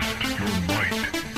Test your might.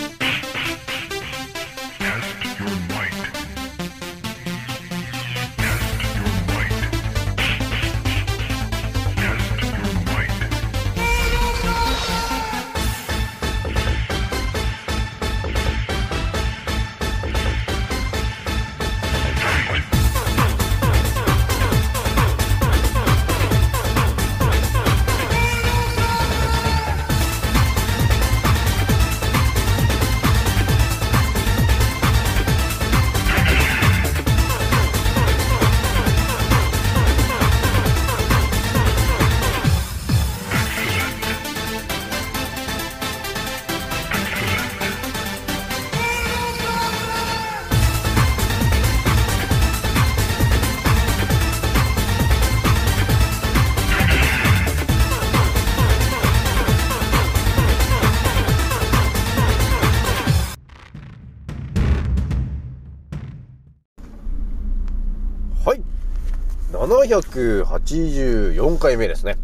784回目ですね。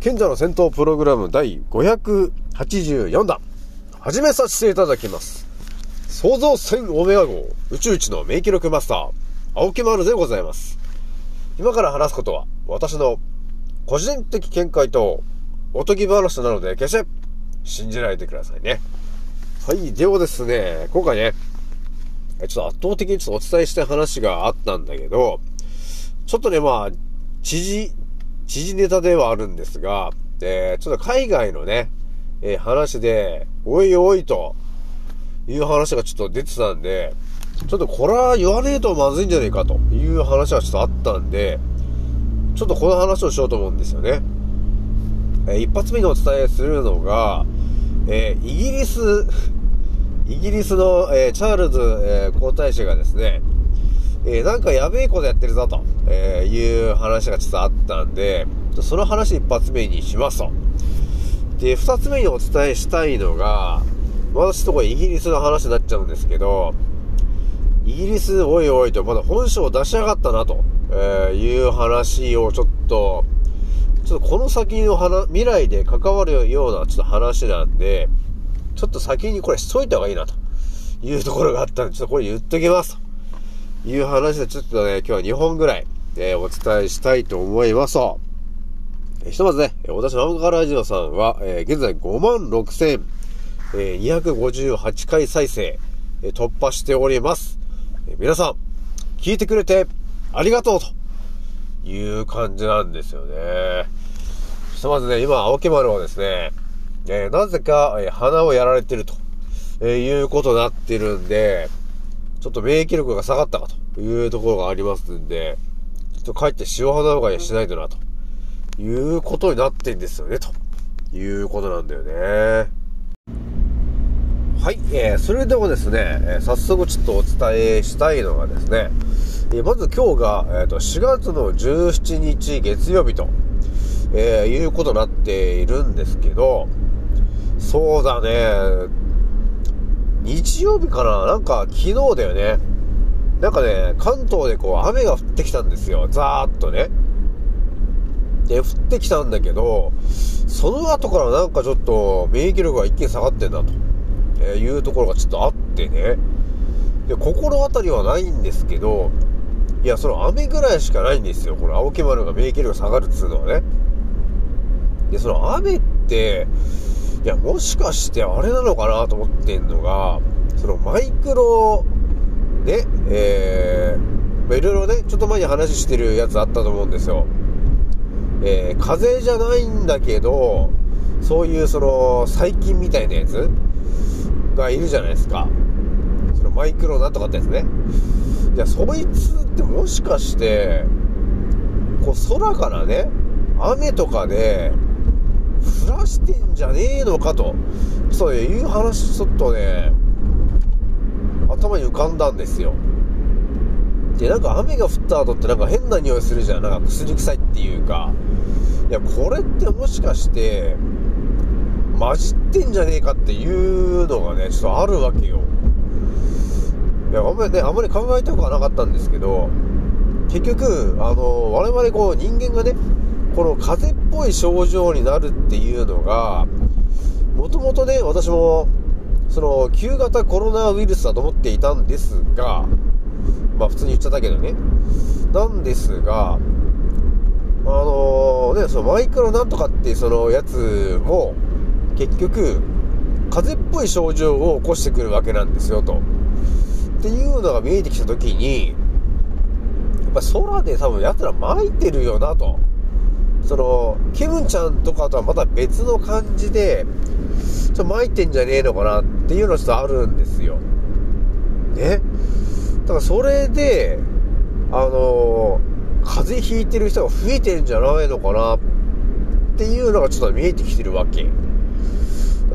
賢者の戦闘プログラム第584弾。始めさせていただきます。創造船オメガ号宇宙一の名記録マスター、青木丸でございます。今から話すことは、私の個人的見解とおとぎ話なので、決して信じないでくださいね。はい。ではですね、今回ね、ちょっと圧倒的にちょっとお伝えした話があったんだけど、ちょっとね、まあ、知事、知事ネタではあるんですが、えーちょっと海外のね、えー話で、おいおいという話がちょっと出てたんで、ちょっとこれは言わねえとまずいんじゃねえかという話がちょっとあったんで、ちょっとこの話をしようと思うんですよね。えー一発目にお伝えするのが、えーイギリス、イギリスの、えーチャールズ、え皇太子がですね、えーなんかやべえことやってるぞと、えーいう話がちょっとあったんで、その話一発目にしますと。で、二つ目にお伝えしたいのが、まだちょっとこれイギリスの話になっちゃうんですけど、イギリス、おいおいと、まだ本性を出しやがったなと、えいう話をちょっと、ちょっとこの先の話、未来で関わるようなちょっと話なんで、ちょっと先にこれしといた方がいいなというところがあったんで、ちょっとこれ言っときますという話でちょっとね、今日は2本ぐらい、えーお伝えしたいと思いますと。えーひとまずね、私のアンカラジオさんは、えー現在5万6258回再生、え突破しております。え皆さん、聞いてくれてありがとうという感じなんですよね。ひとまずね、今、青木丸はですね、えなぜか、え鼻をやられてると、えいうことになってるんで、ちょっと免疫力が下がったかというところがありますんで、ちょっと帰って塩鼻うがいしないとな、ということになってんですよね、ということなんだよね。はい、えー、それではですね、えー早速ちょっとお伝えしたいのがですね、えーまず今日が、えーと4月の17日月曜日と、えーいうことになっているんですけど、そうだね、日曜日かななんか昨日だよね。なんかね、関東でこう雨が降ってきたんですよ。ザーッとね。で、降ってきたんだけど、その後からなんかちょっと免疫力が一気に下がってんなと、えいうところがちょっとあってね。で、心当たりはないんですけど、いや、その雨ぐらいしかないんですよ。この青木丸が免疫力下がるっつうのはね。で、その雨って、いや、もしかしてあれなのかなと思ってんのが、そのマイクロ、ね、えー、まあいろいろね、ちょっと前に話してるやつあったと思うんですよ。えー、風邪じゃないんだけど、そういうその、細菌みたいなやつがいるじゃないですか。そのマイクロなんとかってやつね。いや、そいつってもしかして、こう空からね、雨とかで、降らしてんじゃねえのかと、そういう話ちょっとね、頭に浮かんだんですよ。で、なんか雨が降った後ってなんか変な匂いするじゃん。なんか薬臭いっていうか。いや、これってもしかして、混じってんじゃねえかっていうのがね、ちょっとあるわけよ。いや、あんまりね、あんまり考えたくはなかったんですけど、結局、あの、我々こう人間がね、この風邪っぽい症状になるっていうのが、もともとね、私も、その、旧型コロナウイルスだと思っていたんですが、まあ普通に言っちゃったけどね。なんですが、あのね、そのマイクロなんとかっていうそのやつも、結局、風邪っぽい症状を起こしてくるわけなんですよ、と。っていうのが見えてきたときに、やっぱ空で多分奴ら巻いてるよな、と。その、ケムちゃんとかとはまた別の感じで、ちょっと巻いてんじゃねえのかなっていうのがちょっとあるんですよ。ね？だからそれで、あの風邪ひいてる人が増えてんじゃないのかなっていうのがちょっと見えてきてるわけ。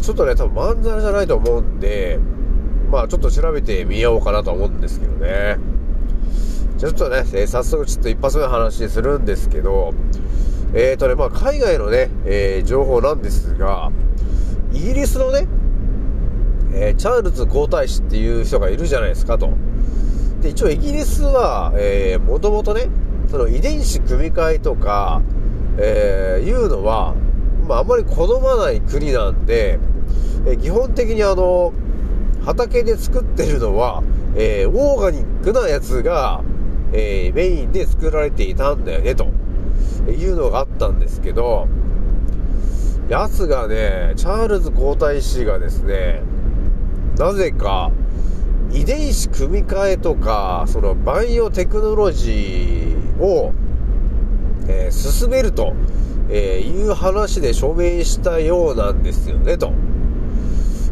ちょっとね、多分まんざらじゃないと思うんで、まあちょっと調べてみようかなと思うんですけどね。じゃちょっとね、えー、早速ちょっと一発目の話するんですけど、えーとね、まあ海外のね、えー、情報なんですが、イギリスのね、えー、チャールズ皇太子っていう人がいるじゃないですかと。で、一応イギリスは、えー、もともとね、その遺伝子組み換えとか、えー、いうのは、まあ、あんまり好まない国なんで、え、基本的にあの、畑で作ってるのは、えー、オーガニックなやつが、えー、メインで作られていたんだよね、というのがあったんですけど、やつがね、チャールズ皇太子がですね、なぜか、遺伝子組み換えとか、そのバイオテクノロジーを、えー、進めると、えー、いう話で署名したようなんですよね、と。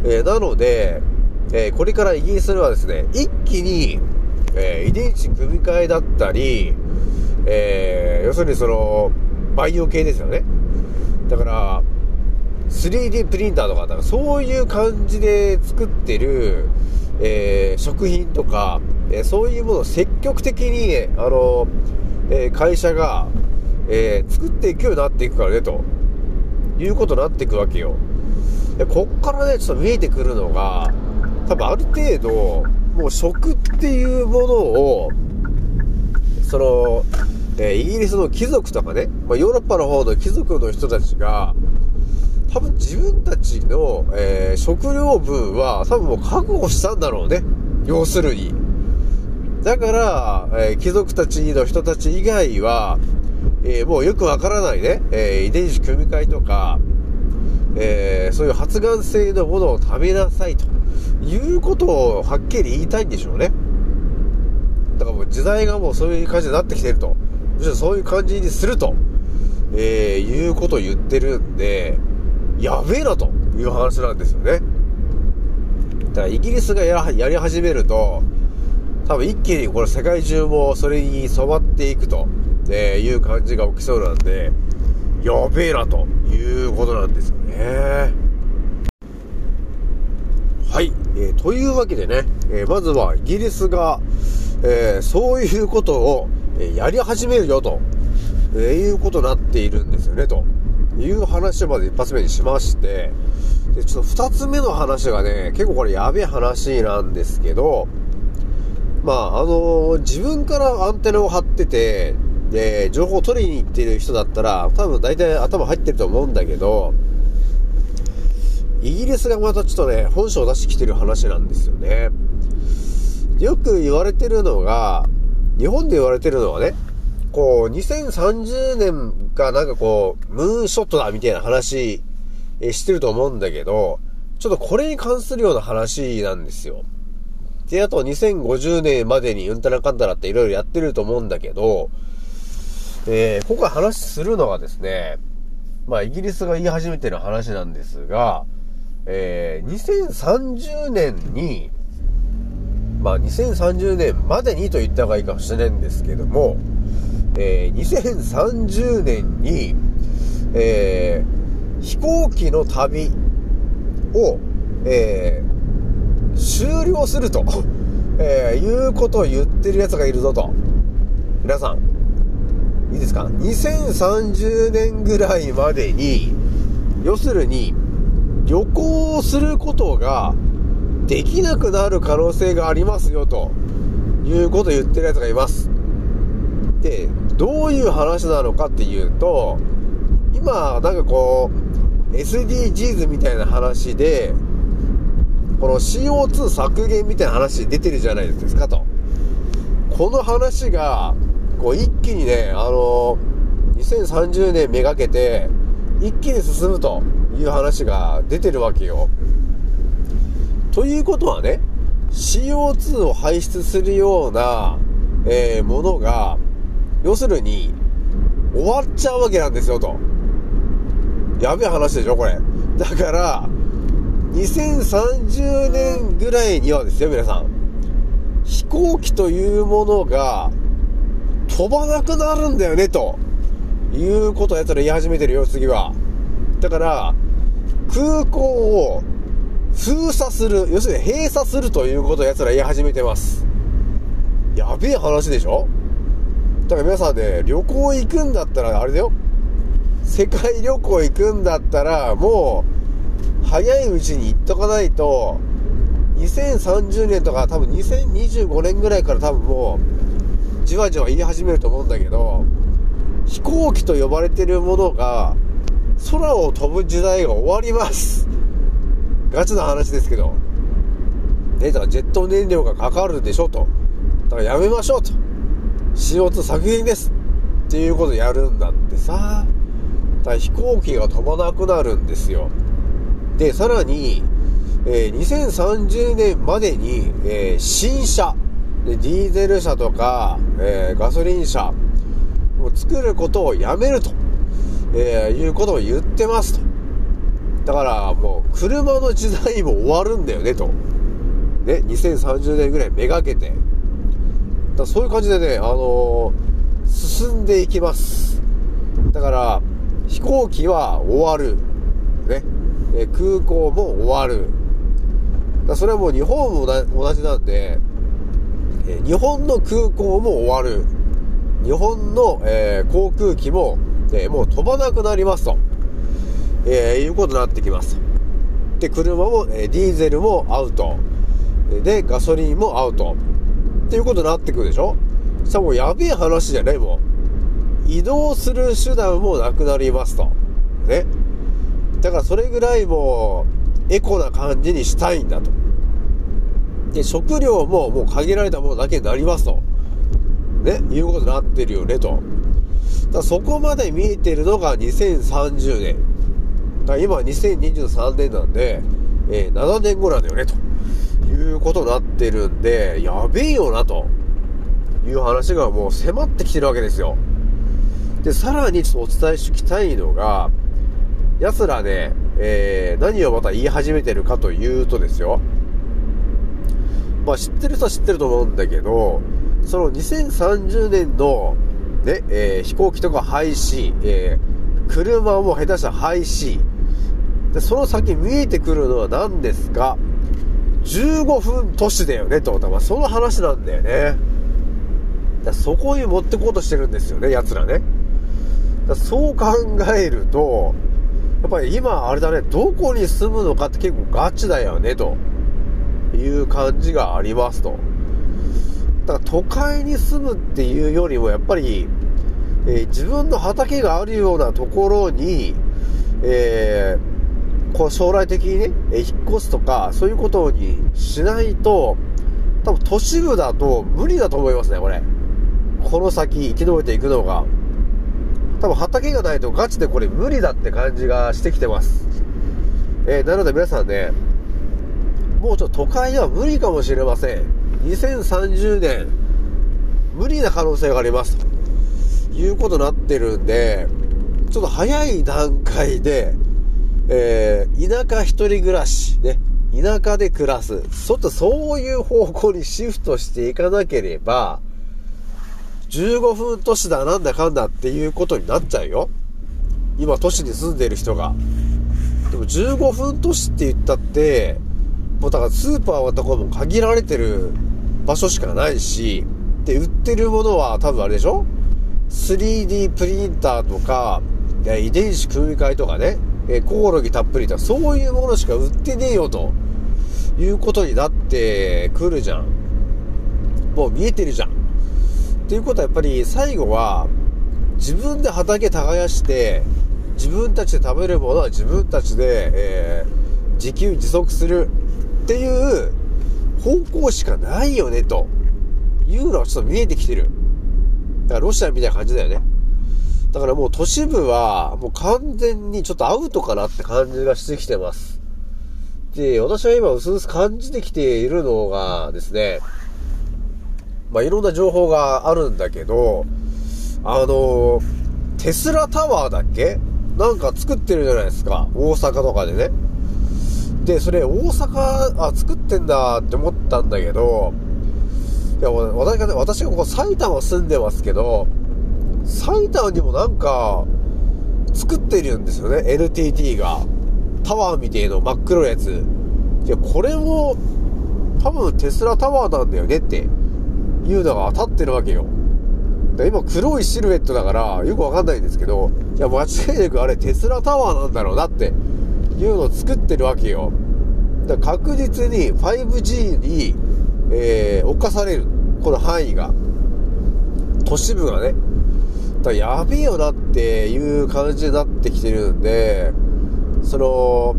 えー、なので、えこれからイギリスではですね、一気に、え遺伝子組み換えだったり、え要するにその、バイオ系ですよね。だから、3D プリンターとか、かそういう感じで作ってる、えー、食品とか、えー、そういうものを積極的に、あの、えー、会社が、え作っていくようになっていくからね、ということになっていくわけよ。で、こっからね、ちょっと見えてくるのが、多分ある程度、もう食っていうものを、その、えイギリスの貴族とかね、まあ、ヨーロッパの方の貴族の人たちが、多分自分たちの、えー、食料分は多分もう確保したんだろうね。要するに。だから、えー、貴族たちの人たち以外は、えー、もうよくわからないね、え遺伝子組み換えとか、えそういう発がん性のものを食べなさいということをはっきり言いたいんでしょうね。もう時代がもうそういう感じになってきてると。むしろそういう感じにすると、えいうことを言ってるんで、やべえなという話なんですよね。だからイギリスがややり始めると、多分一気にこれ世界中もそれに染まっていくと、えいう感じが起きそうなんで、やべえなということなんですよね。はい。えー、というわけでね、えー、まずはイギリスが、えー、そういうことを、やり始めるよと、えいうことになっているんですよね、と。いう話をまず一発目にしまして、で、ちょっと二つ目の話がね、結構これやべえ話なんですけど、まあ、あのー、自分からアンテナを張ってて、で、情報を取りに行ってる人だったら、多分大体頭入ってると思うんだけど、イギリスがまたちょっとね、本性を出してきてる話なんですよね。よく言われてるのが、日本で言われてるのはね、こう、2030年がなんかこう、ムーンショットだみたいな話、えしてると思うんだけど、ちょっとこれに関するような話なんですよ。で、あと2050年までにうんたらかんたらっていろいろやってると思うんだけど、えー、今回話するのはですね、まあイギリスが言い始めてる話なんですが、えー、2030年に、まあ2030年までにと言った方がいいかもしれないんですけども、えー、2030年に、えー、飛行機の旅を、えー、終了すると、えいうことを言ってる奴がいるぞと。皆さん、いいですか ?2030 年ぐらいまでに、要するに、旅行をすることができなくなる可能性がありますよということを言ってる奴がいます。で、どういう話なのかっていうと、今、なんかこう、SDGs みたいな話で、この CO2 削減みたいな話出てるじゃないですかと。この話が、こう一気にね、あの2030年めがけて、一気に進むという話が出てるわけよ。ということはね、CO2 を排出するような、えー、ものが、要するに、終わっちゃうわけなんですよ、と。やべえ話でしょ、これ。だから、2030年ぐらいにはですよ、皆さん。飛行機というものが、飛ばなくなるんだよね、と。いうことをやつら言い始めてるよ、次は。だから、空港を封鎖する、要するに閉鎖するということを奴ら言い始めてます。やべえ話でしょ？だから皆さんね、旅行行くんだったら、あれだよ。世界旅行行くんだったら、もう、早いうちに行っとかないと、2030年とか多分2025年ぐらいから多分もう、じわじわ言い始めると思うんだけど、飛行機と呼ばれてるものが、空を飛ぶ時代が終わります。ガチな話ですけど。ね、だからジェット燃料がかかるでしょと。だからやめましょうと。CO2 削減です。っていうことやるんだってさ。だ飛行機が飛ばなくなるんですよ。で、さらに、えー2030年までに、えー新車、でディーゼル車とか、えーガソリン車を作ることをやめると、えいうことを言ってますと。だからもう車の時代も終わるんだよねと。ね、2030年ぐらいめがけて。だそういう感じでね、あのー進んでいきます。だから、飛行機は終わる。ね。え空港も終わる。だそれはもう日本も同じなんで、え日本の空港も終わる。日本の、えー航空機も、えーもう飛ばなくなりますと。えーいうことになってきます。で、車も、えーディーゼルもアウト。で、ガソリンもアウト。っていうことになってくるでしょ？さあもうやべえ話じゃないもう。移動する手段もなくなりますと。ね。だからそれぐらいもう、エコな感じにしたいんだと。で、食料ももう限られたものだけになりますと。ね、いうことになってるよねと。だそこまで見えてるのが2030年。だ今2023年なんで、えー7年後なんだよね、ということになってるんで、やべえよな、という話がもう迫ってきてるわけですよ。で、さらにちょっとお伝えしておきたいのが、奴らね、えー何をまた言い始めてるかというとですよ。まあ知ってる人は知ってると思うんだけど、その2030年の、ね、えー飛行機とか廃止、えー車も下手したら廃止。で、その先見えてくるのは何ですか ?15 分都市だよね、と。だからその話なんだよね。だそこに持ってこうとしてるんですよね、奴らね。だそう考えると、やっぱり今あれだね、どこに住むのかって結構ガチだよね、という感じがありますと。だから都会に住むっていうよりもやっぱり、えー自分の畑があるようなところに、えーこう将来的にね、え引っ越すとか、そういうことにしないと、多分都市部だと無理だと思いますね、これ。この先生き延びていくのが。多分畑がないとガチでこれ無理だって感じがしてきてます。えーなので皆さんね、もうちょっと都会では無理かもしれません。2030年、無理な可能性があります。ということになってるんで、ちょっと早い段階で、えー田舎一人暮らし、ね、田舎で暮らす、ちょっとそういう方向にシフトしていかなければ、15分都市だなんだかんだっていうことになっちゃうよ。今都市に住んでいる人が。でも15分都市って言ったって、もうだからスーパーはとこも限られてる場所しかないし、で、売ってるものは多分あれでしょ ?3D プリンターとか、遺伝子組み換えとかね、えコオロギたっぷりとか、そういうものしか売ってねえよと、いうことになってくるじゃん。もう見えてるじゃん。っていうことはやっぱり最後は、自分で畑耕して、自分たちで食べるものは自分たちで、えー自給自足するっていう方向しかないよね、というのがちょっと見えてきてる。だからロシアみたいな感じだよね。だからもう都市部はもう完全にちょっとアウトかなって感じがしてきてます。で、私は今薄々感じてきているのがですね、まあ、いろんな情報があるんだけど、あの、テスラタワーだっけ？なんか作ってるじゃないですか。大阪とかでね。で、それ大阪、あ、作ってんだって思ったんだけど、いや、私がね、私がここ埼玉住んでますけど、埼玉にもなんか、作ってるんですよね、NTT が。タワーみてえの真っ黒いやつ。いや、これも、多分テスラタワーなんだよねって、いうのが当たってるわけよ。今黒いシルエットだから、よくわかんないんですけど、いや、間違いなくあれテスラタワーなんだろうなって、いうのを作ってるわけよ。だから確実に 5G に、えー、侵される。この範囲が。都市部がね。だからやべえよなっていう感じになってきてるんで、その、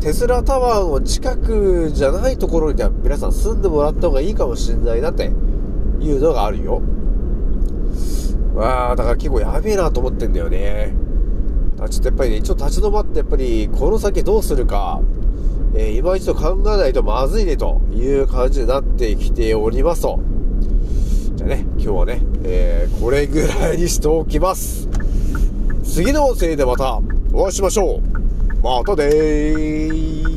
テスラタワーの近くじゃないところには皆さん住んでもらった方がいいかもしれないなっていうのがあるよ。わあ、だから結構やべえなと思ってんだよね。ちょっとやっぱりね、ちょっと立ち止まってやっぱりこの先どうするか、えー今一度考えないとまずいねという感じになってきておりますと。ね、今日はね、えーこれぐらいにしておきます。次の音声でまたお会いしましょう。またでーす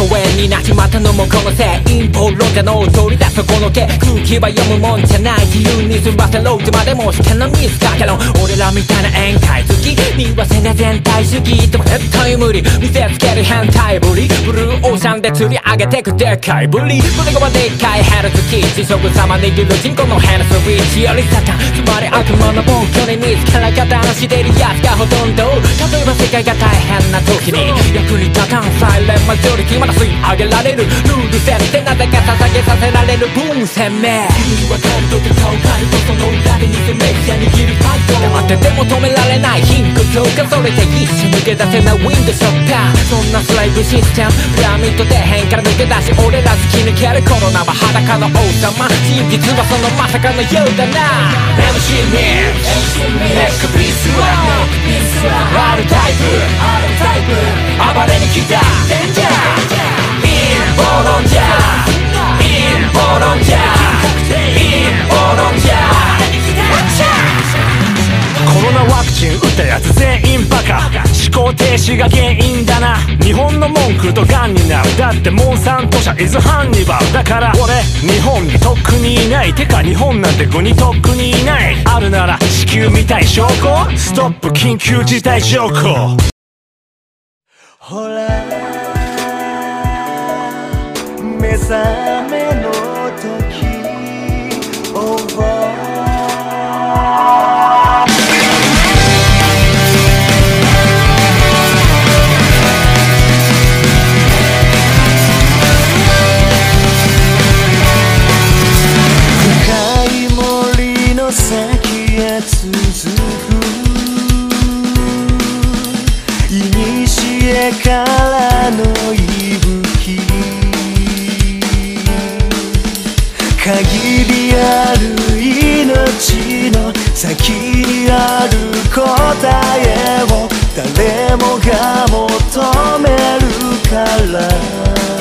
疎遠になっちまったのもこのせい陰謀論者の取り出すこの毛空気は読むもんじゃない自由に済ませろってまでもしてのミスかけろ俺らみたいな宴会好きにはせね全体主義でも絶対無理見せつける変態ぶりブルーオーシャンで釣り上げてくでかいぶり胸がでっかいヘルツキー地食様握る人口のヘルスリーチよりサタンつまり悪魔の本拠に見つから方のしてるやつがほとんど例えば世界が大変な時に役に立たんサイレンマジョリティまだ吸い上げられる。ルール設定なぜか捧げさせられる。分鮮明。君は誰とて顔変えるとその裏で偽メディア握るパッド黙ってても止められない貧困強化それで一瞬抜け出せないウィンドショッター。そんなスライブシステムピラミッド底辺から抜け出し俺ら突き抜けるコロナは裸の王様。真実はそのまさかのようだな。MC ミックネックピースは R タイプ暴れに来た。デンジャー停止が原因だな。日本の文句とガンになる。だってモンサント社イズハンニバルだから。俺日本にとっくにいない。てか日本なんて国にとっくにいない。あるなら地球みたい証拠ストップ。緊急事態条項。ほら。覚めの時 over 深い森の先へ続く先にある答えを誰もが求めるから。